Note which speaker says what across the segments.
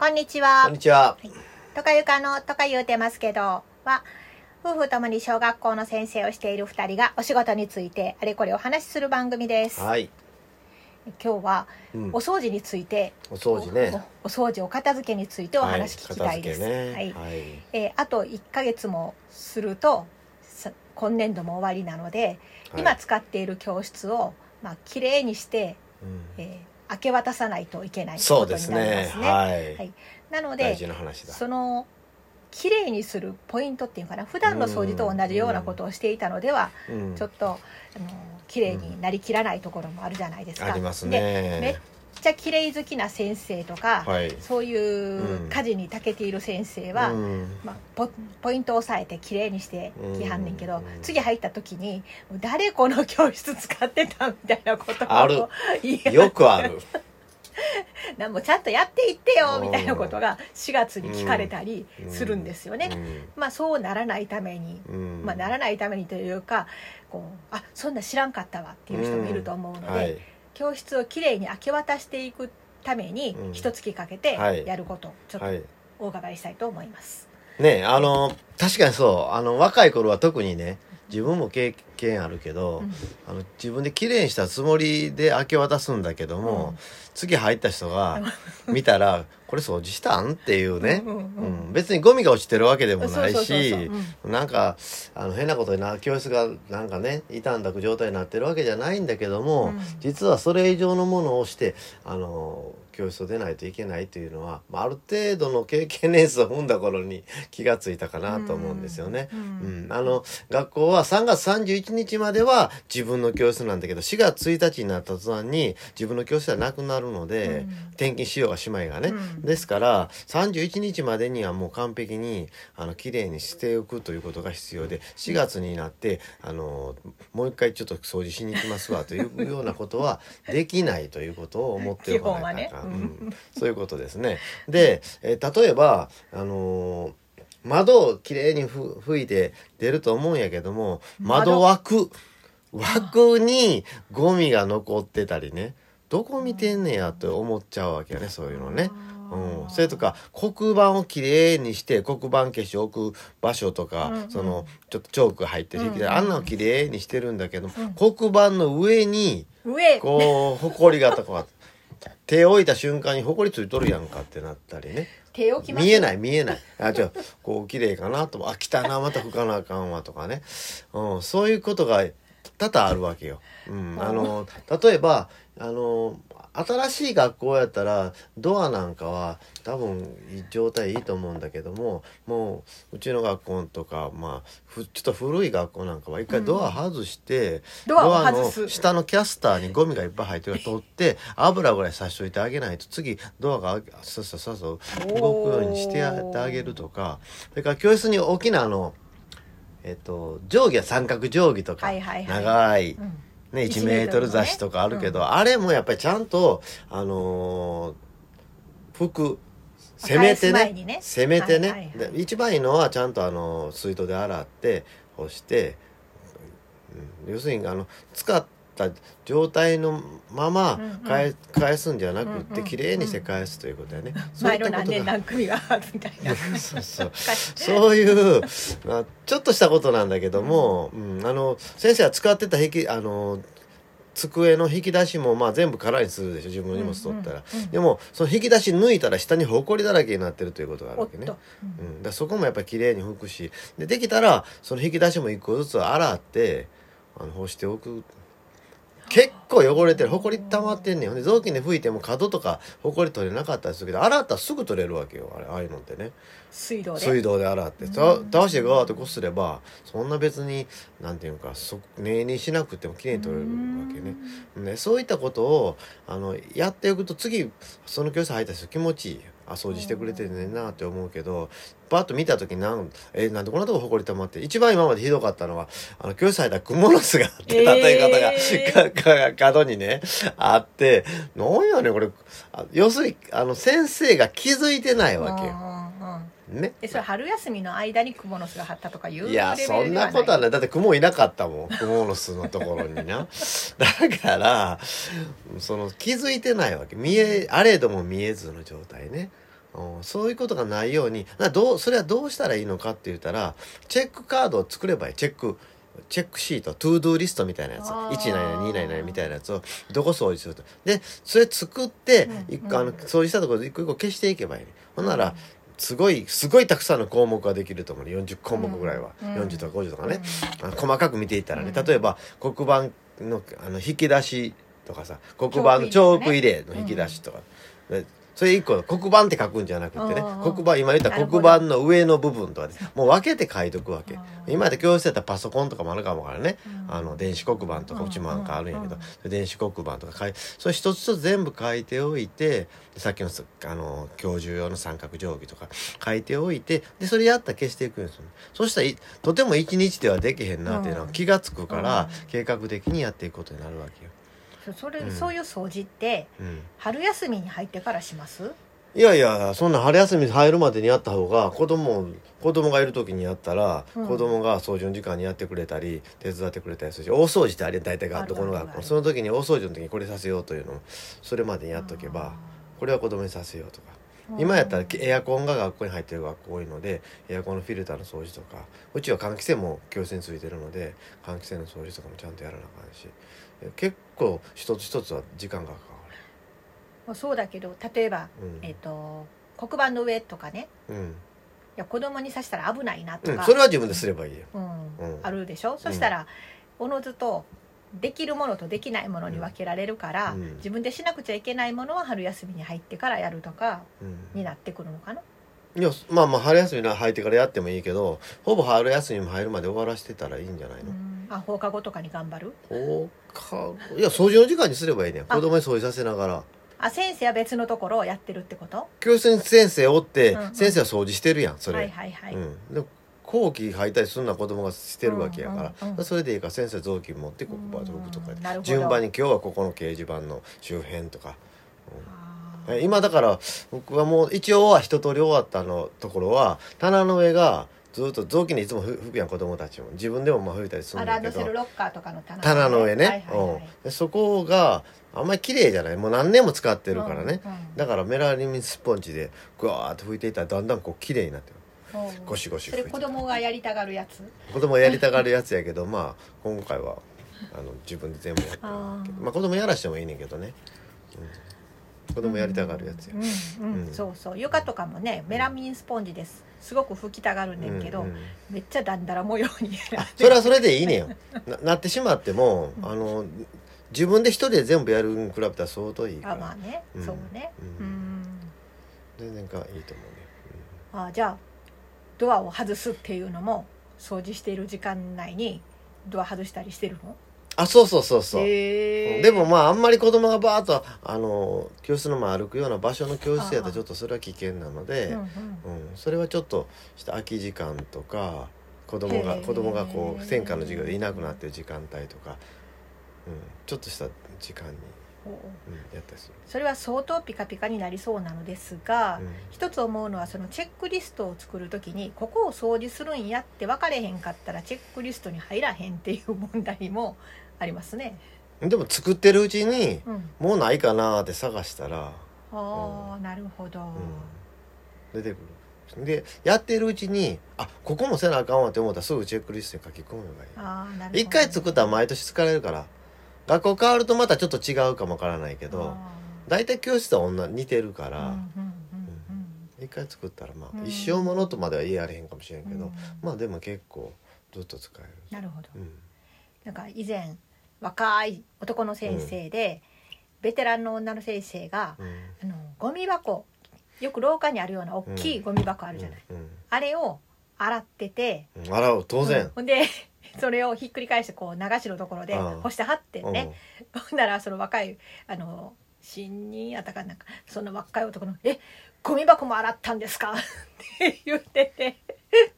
Speaker 1: こんにちは。
Speaker 2: こんにちは。
Speaker 1: とかゆかのとか言うてますけど、は、夫婦ともに小学校の先生をしている二人がお仕事についてあれこれお話しする番組です。
Speaker 2: はい。
Speaker 1: 今日は
Speaker 2: うん
Speaker 1: お掃除について、
Speaker 2: お掃除ね。
Speaker 1: おお掃除お片付けについてお話聞きたいです。
Speaker 2: は
Speaker 1: はい
Speaker 2: 片付けね。はい。
Speaker 1: えーあと1ヶ月もするとさ今年度も終わりなので、今使っている教室をまあ綺麗にして、
Speaker 2: うん
Speaker 1: えー明け渡さないといけないことに。なりますね。
Speaker 2: はい。
Speaker 1: はいなので。その綺麗にするポイントっていうかな普段の掃除と同じようなことをしていたのでは、
Speaker 2: うん
Speaker 1: ちょっとあの綺麗になりきらないところもあるじゃないですか。
Speaker 2: あります
Speaker 1: でめ。ちゃ綺麗好きな先生とか、
Speaker 2: はい。
Speaker 1: そういう家事に長けている先生は、
Speaker 2: うん
Speaker 1: まあ、ポポイントを押さえて綺麗にしてきはんねんけど、
Speaker 2: うん
Speaker 1: 次入った時に「誰この教室使ってた?」みたいなことを
Speaker 2: あるよくある。
Speaker 1: なんもちゃんとやっていってよ
Speaker 2: うん
Speaker 1: みたいなことが4月に聞かれたりするんですよね。
Speaker 2: うん
Speaker 1: まあそうならないために、
Speaker 2: うん
Speaker 1: まあ、ならないためにというかこうあそんな知らんかったわっていう人もいると思うので、
Speaker 2: はい。
Speaker 1: 教室をきれいに明け渡していくために
Speaker 2: うん
Speaker 1: 一月かけて
Speaker 2: はい
Speaker 1: やることをちょっと
Speaker 2: はい。
Speaker 1: お伺いしたいと思います。
Speaker 2: ねあの、確かにそう。あの、若い頃は特にね、自分も経験あるけど、
Speaker 1: うん。
Speaker 2: あの自分で綺麗にしたつもりで明け渡すんだけども、
Speaker 1: うん。
Speaker 2: 次入った人が見たら「これ掃除したん?」っていうね、
Speaker 1: うんうん
Speaker 2: 別にゴミが落ちてるわけでもないしなんかあの変なことにな教室がなんかね傷んだ状態になってるわけじゃないんだけども、
Speaker 1: うん。
Speaker 2: 実はそれ以上のものをしてあの教室を出ないといけないというのは、まあ、ある程度の経験年数を踏んだ頃に気がついたかなと思うんですよね。
Speaker 1: うん。
Speaker 2: うん。あの学校は3月31日までは自分の教室なんだけど4月1日になった途端に自分の教室はなくなるので、
Speaker 1: うん。
Speaker 2: 転勤しようがしまいがね、
Speaker 1: うん。
Speaker 2: ですから31日までにはもう完璧にあの綺麗にしておくということが必要で4月になってあのもう一回ちょっと掃除しに行きますわというようなことはできないということを思っておかないとあかんそういうことですね。で、えー例えばあのー窓をきれいにふ吹いて出ると思うんやけども窓。枠。枠にゴミが残ってたりね。どこ見てんねやと思っちゃうわけよねそういうのね。うん、それとか黒板をきれいにして黒板消しを置く場所とか、
Speaker 1: うんうん。
Speaker 2: そのちょっとチョークが入ってる、
Speaker 1: うんうん
Speaker 2: あんなのきれいにしてるんだけど、
Speaker 1: ん。
Speaker 2: 黒板の上に
Speaker 1: 上。
Speaker 2: こうほこりがとか手を置いた瞬間にほこりついとるやんかってなったりね。
Speaker 1: 手置き
Speaker 2: 見えない見えない。あじゃあこう綺麗かなと。あ来たなまた拭かなあかんわとかね、うん、そういうことが多々あるわけよ。うん、あ。の例えばあの新しい学校やったらドアなんかは多分状態いいと思うんだけどももううちの学校とかまあふちょっと古い学校なんかは一回ドア外して、
Speaker 1: ドアを外す。
Speaker 2: の下のキャスターにゴミがいっぱい入ってるから取って油ぐらいさしといてあげないと次ドアがさっささ動くようにしてあげるとかそれから教室に大きなあのえっと定規は三角定規とか、
Speaker 1: はいはいはい。
Speaker 2: 長い、
Speaker 1: うん。
Speaker 2: ね、
Speaker 1: 1
Speaker 2: 1メートル雑誌とかあるけど、あれもやっぱりちゃんとあのー服せめてね
Speaker 1: ね。
Speaker 2: せめてね、
Speaker 1: はいはいはい
Speaker 2: で一番いいのはちゃんとあの水筒で洗って干して、うん。要するにあの使った状態のまま
Speaker 1: うんうん。
Speaker 2: 返,、返すんじゃなくっ
Speaker 1: うんうん。
Speaker 2: てきれいにして返すということだよね。そうい
Speaker 1: 何年何組があるみたいな。
Speaker 2: そうそう。そういう、まあ、ちょっとしたことなんだけども、うん。あの先生は使ってた引きあの机の引き出しもまあ全部空にするでしょ自分の荷物取ったら、
Speaker 1: うんうんうん
Speaker 2: でもその引き出し抜いたら下にほこりだらけになってるということがあるわけね。
Speaker 1: と。
Speaker 2: うん、だからそこもやっぱり綺麗に拭くし。でできたらその引き出しも一個ずつ洗ってあの干しておく結構汚れてる。ほこり溜まってんねんほんで雑巾で拭いても角とかほこり取れなかったりするけど洗ったらすぐ取れるわけよ。あれああいうのってね。
Speaker 1: 水道で？
Speaker 2: 水道で洗って。た倒してガーッとこすればそんな別になんていうかそ念にしなくても綺麗に取れるわけね。ねそういったことをあのやっておくと次その教室入った人気持ちいいあ掃除してくれてんねんなって思うけどパッと見た時なんえなんでこんなとこほこり溜まって一番今までひどかったのはあの教室入ったらクモの巣があって
Speaker 1: えー。
Speaker 2: 立て方が、かか角にねあってなんやねんこれ。あ要するにあの先生が気づいてないわけよ。
Speaker 1: うんうんうん
Speaker 2: ね。
Speaker 1: えそれ春休みの間にクモの巣が張ったとかいう
Speaker 2: いや、そんなことはない。だってクモいなかったもん。クモの巣のところにな。だから、その気づいてないわけ。見え、あれども見えずの状態ね。うんそういうことがないように。などうそれはどうしたらいいのかって言ったらチェックカードを作ればいい。チェックチェックシート。 To Do リストみたいなやつ。
Speaker 1: あー。
Speaker 2: 1何々2何々みたいなやつをどこ掃除すると。でそれ作って、
Speaker 1: うん。
Speaker 2: 一個あの掃除したところで一個一個消していけばいい、ほんならすごいすごいたくさんの項目ができると思うね。40項目ぐらいは、
Speaker 1: うん。
Speaker 2: 40とか50とかね、
Speaker 1: うん。
Speaker 2: 細かく見ていったらね。
Speaker 1: うん。
Speaker 2: 例えば黒板のあの引き出しとかさ。黒板のチョーク入れの引き出しとか、でそれ一個黒板って書くんじゃなくてね黒板今言った黒板の上の部分とかでもう分けて書いとくわけ。
Speaker 1: うん
Speaker 2: 今まで教室やったらパソコンとかもあるかもわからね。
Speaker 1: うん
Speaker 2: あの電子黒板とかうちもなんかあるんやけど。
Speaker 1: うん
Speaker 2: 電子黒板とか書いそれ一つ一つ全部書いておいてさっきのすあの教授用の三角定規とか書いておいてでそれやったら消していくんですよそしたらいとても一日ではできへんなっていうのは
Speaker 1: うん。
Speaker 2: 気が付くから
Speaker 1: うん。
Speaker 2: 計画的にやっていくことになるわけよ。
Speaker 1: そそれ、
Speaker 2: うん。
Speaker 1: そういう掃除って
Speaker 2: うん。
Speaker 1: 春休みに入ってからします？
Speaker 2: いやいやそんな春休み入るまでにやった方が子供子供がいる時にやったら、
Speaker 1: うん。
Speaker 2: 子供が掃除の時間にやってくれたり手伝ってくれたりするし大掃除ってあれ大体が
Speaker 1: ある
Speaker 2: どこの学
Speaker 1: あるある。
Speaker 2: 校その時に大掃除の時にこれさせようというのをそれまでにやっとけばこれは子供にさせようとか。今やったらエアコンが学校に入ってる学校多いのでエアコンのフィルターの掃除とか。うちは換気扇も教室についてるので換気扇の掃除とかもちゃんとやらなあかんし結構一つ一つは時間がかか
Speaker 1: もうそうだけど例えば、
Speaker 2: る。うん。
Speaker 1: えっ、と黒板の上とかね。
Speaker 2: うん。
Speaker 1: いや子供にさしたら危ないなとか、
Speaker 2: うん、それは自分ですればいいよ。
Speaker 1: あるでしょ、そしたらおのずとできるものとできないものに分けられるから、
Speaker 2: うん。
Speaker 1: 自分でしなくちゃいけないものは春休みに入ってからやるとか
Speaker 2: うん。
Speaker 1: になってくるのかな、
Speaker 2: いやまあまあ春休みに入ってからやってもいいけどほぼ春休みも入るまで終わらせてたらいいんじゃないの、
Speaker 1: うんあ放課後とかに頑張る？
Speaker 2: 放課後？いや掃除の時間にすればいいね
Speaker 1: あ。
Speaker 2: 子供に掃除させながら。
Speaker 1: あ先生は別のところをやってるってこと？
Speaker 2: 教室に先生おって、
Speaker 1: うんうん。
Speaker 2: 先生は掃除してるやんそれ、
Speaker 1: はいはいはい、
Speaker 2: うん、で後期履いたりするのは子供がしてるわけやから、
Speaker 1: うんうんうん。
Speaker 2: それでいいから先生雑巾持って黒板と置くとか順番に今日はここの掲示板の周辺とか。
Speaker 1: あー。
Speaker 2: 今だから僕はもう一応は一通り終わったのところは棚の上がずっと雑巾でいつもふ拭くやん子供たちも。自分でもまあ拭いたりする
Speaker 1: あ
Speaker 2: んだけど。
Speaker 1: ランドセルロッカーとかの棚
Speaker 2: 棚の上ね、
Speaker 1: はいはいはい
Speaker 2: うん。でそこがあんまり綺麗じゃない。もう何年も使ってるからね、
Speaker 1: うんうん
Speaker 2: だからメラミンスポンジでグワーッと拭いていったらだんだんこう綺麗になってる。
Speaker 1: うん。
Speaker 2: ゴシゴシ
Speaker 1: それ子供がやりたがるやつ？
Speaker 2: 子供やりたがるやつやけどまあ今回はあの自分で全部やってる まあ子供やらしてもいいねんけどね、うん、子供やりたがるやつ
Speaker 1: そうそう。床とかもねメラミンスポンジです。すごく拭きたがるねんけど、
Speaker 2: うんうん。
Speaker 1: めっちゃだんだら模様に
Speaker 2: それはそれでいいねん。ななってしまってもあの自分で一人で全部やるに比べたら相当いいから。
Speaker 1: あまあね、
Speaker 2: うん。
Speaker 1: そうね。
Speaker 2: う
Speaker 1: うん。ん
Speaker 2: 全然かいいと思うね、
Speaker 1: あじゃあドアを外すっていうのも掃除している時間内にドア外したりしてるの？
Speaker 2: あそうそうそうそう、でもまああんまり子供がバーッとあの教室の前歩くような場所の教室やったらちょっとそれは危険なので、
Speaker 1: うんうん。
Speaker 2: うん、それはちょっとした空き時間とか子供が子供がこう専科の授業でいなくなってる時間帯とか、うん、ちょっとした時間に、
Speaker 1: う
Speaker 2: ん、やったりする。
Speaker 1: それは相当ピカピカになりそうなのですが、
Speaker 2: うん。
Speaker 1: 一つ思うのはそのチェックリストを作る時にここを掃除するんやって分かれへんかったらチェックリストに入らへんっていう問題もありますね。
Speaker 2: でも作ってるうちに
Speaker 1: うん、
Speaker 2: もうないかなって探したら、
Speaker 1: ああ、なるほど。
Speaker 2: うん、出てくる。でやってるうちにあここもせなあかんわって思ったらすぐチェックリストに書き込めばいい。
Speaker 1: ああ、なるほど。
Speaker 2: 一回作ったら毎年使えるから学校変わるとまたちょっと違うかもわからないけど
Speaker 1: あ
Speaker 2: 大体教室とは同じ似てるから、
Speaker 1: ーうんうんうん。
Speaker 2: 一回作ったらまあ、
Speaker 1: うん。
Speaker 2: 一生ものとまでは言いやれへんかもしれんけど、
Speaker 1: うん。
Speaker 2: まあでも結構ずっと使える、
Speaker 1: なるほど。
Speaker 2: うん。
Speaker 1: なんか以前若い男の先生で、ベテランの女の先生が
Speaker 2: うん。
Speaker 1: あのゴミ箱よく廊下にあるような大きいゴミ箱あるじゃない、
Speaker 2: うん。
Speaker 1: あれを洗ってて
Speaker 2: うん。洗う当然。
Speaker 1: うん、ほんで それをひっくり返してこう流しのところで
Speaker 2: うん。
Speaker 1: 干してはって
Speaker 2: うん。
Speaker 1: ね、ほんならその若いあの新人やったかなんかその若い男の「えゴミ箱も洗ったんですか?」って言ってて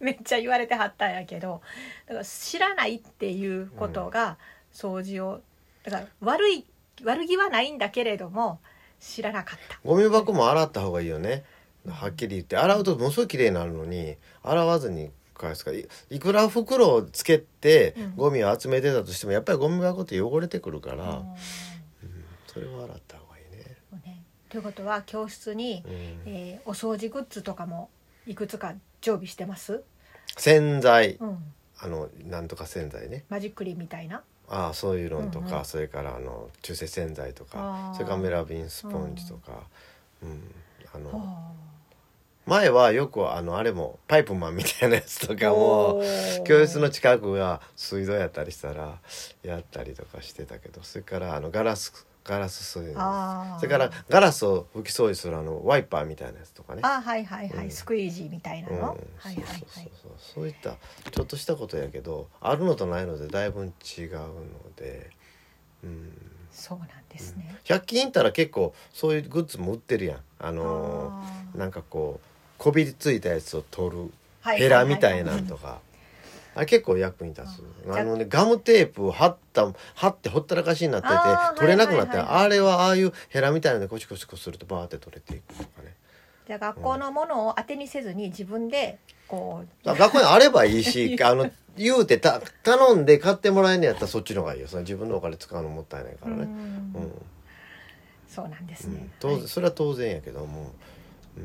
Speaker 1: めっちゃ言われてはったんやけどだから知らないっていうことが掃除を。だから悪い悪気はないんだけれども知らなかった。
Speaker 2: ゴミ箱も洗った方がいいよね。はっきり言って洗うとものすごい綺麗になるのに洗わずに返すからいいくら袋をつけて
Speaker 1: うん。
Speaker 2: ゴミを集めてたとしてもやっぱりゴミ箱って汚れてくるから、
Speaker 1: うん。
Speaker 2: それは洗った方がいいね。
Speaker 1: ね。ということは教室に、
Speaker 2: うん。
Speaker 1: えーお掃除グッズとかもいくつか常備してます、
Speaker 2: 洗剤。
Speaker 1: うん、
Speaker 2: あのなんとか洗剤ね。
Speaker 1: マジックリンみたいな？
Speaker 2: ああそういうのとか、
Speaker 1: うんうん。
Speaker 2: それからあの中性洗剤とかそれからメラビンスポンジとか、うん。あの
Speaker 1: は
Speaker 2: 前はよくあのあれもパイプマンみたいなやつと
Speaker 1: あ
Speaker 2: かも教室の近くが水道やったりしたらやったりとかしてたけどそれからあのガラスガラスそういうの
Speaker 1: あー。
Speaker 2: それからガラスを拭き掃除するあのワイパーみたいなやつとかね。
Speaker 1: あはいはいはい、
Speaker 2: うん。
Speaker 1: スクイージーみたいな
Speaker 2: うん、
Speaker 1: の、
Speaker 2: そう
Speaker 1: はいはい。は
Speaker 2: そうそう
Speaker 1: い
Speaker 2: そう。そういったちょっとしたことやけどあるのとないのでだいぶ違うので、うん、
Speaker 1: そうなんですね、
Speaker 2: 100均行ったら結構そういうグッズも売ってるやん。あの
Speaker 1: あー。
Speaker 2: なんかこうこびりついたやつを取る
Speaker 1: はい。
Speaker 2: ヘラみたいなんとか。あれ結構役に立つ。あのねガムテープを貼った貼ってほったらかしになってて取れなくなって、
Speaker 1: はいはい。はい
Speaker 2: あれはああいうヘラみたいなのでコチコチコチするとバーって取れていくとかね。
Speaker 1: じゃあ学校のものを当てにせずに自分でこう。
Speaker 2: だから学校にあればいいし あの言うてた頼んで買ってもらえんのやったらそっちの方がいいよ。その自分のお金使うのもったいないからね、
Speaker 1: うん。
Speaker 2: うん。
Speaker 1: そうなんですね。
Speaker 2: うん、当然それは当然やけども、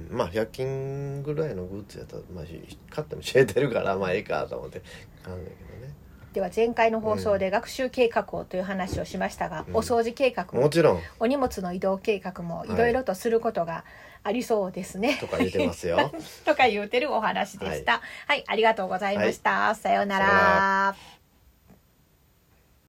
Speaker 2: うん、まあ100均ぐらいのグッズやったら、まあ、し買っても知れてるから まあええかと思って買うんだけどね。
Speaker 1: では前回の放送で学習計画をという話をしましたが、
Speaker 2: うん。
Speaker 1: お掃除計画も
Speaker 2: もちろん。
Speaker 1: お荷物の移動計画もいろいろとすることがありそうですね、
Speaker 2: とか言ってますよ。
Speaker 1: とか言うてるお話でした。はい、ありがとうございました。さような
Speaker 2: さような
Speaker 1: ら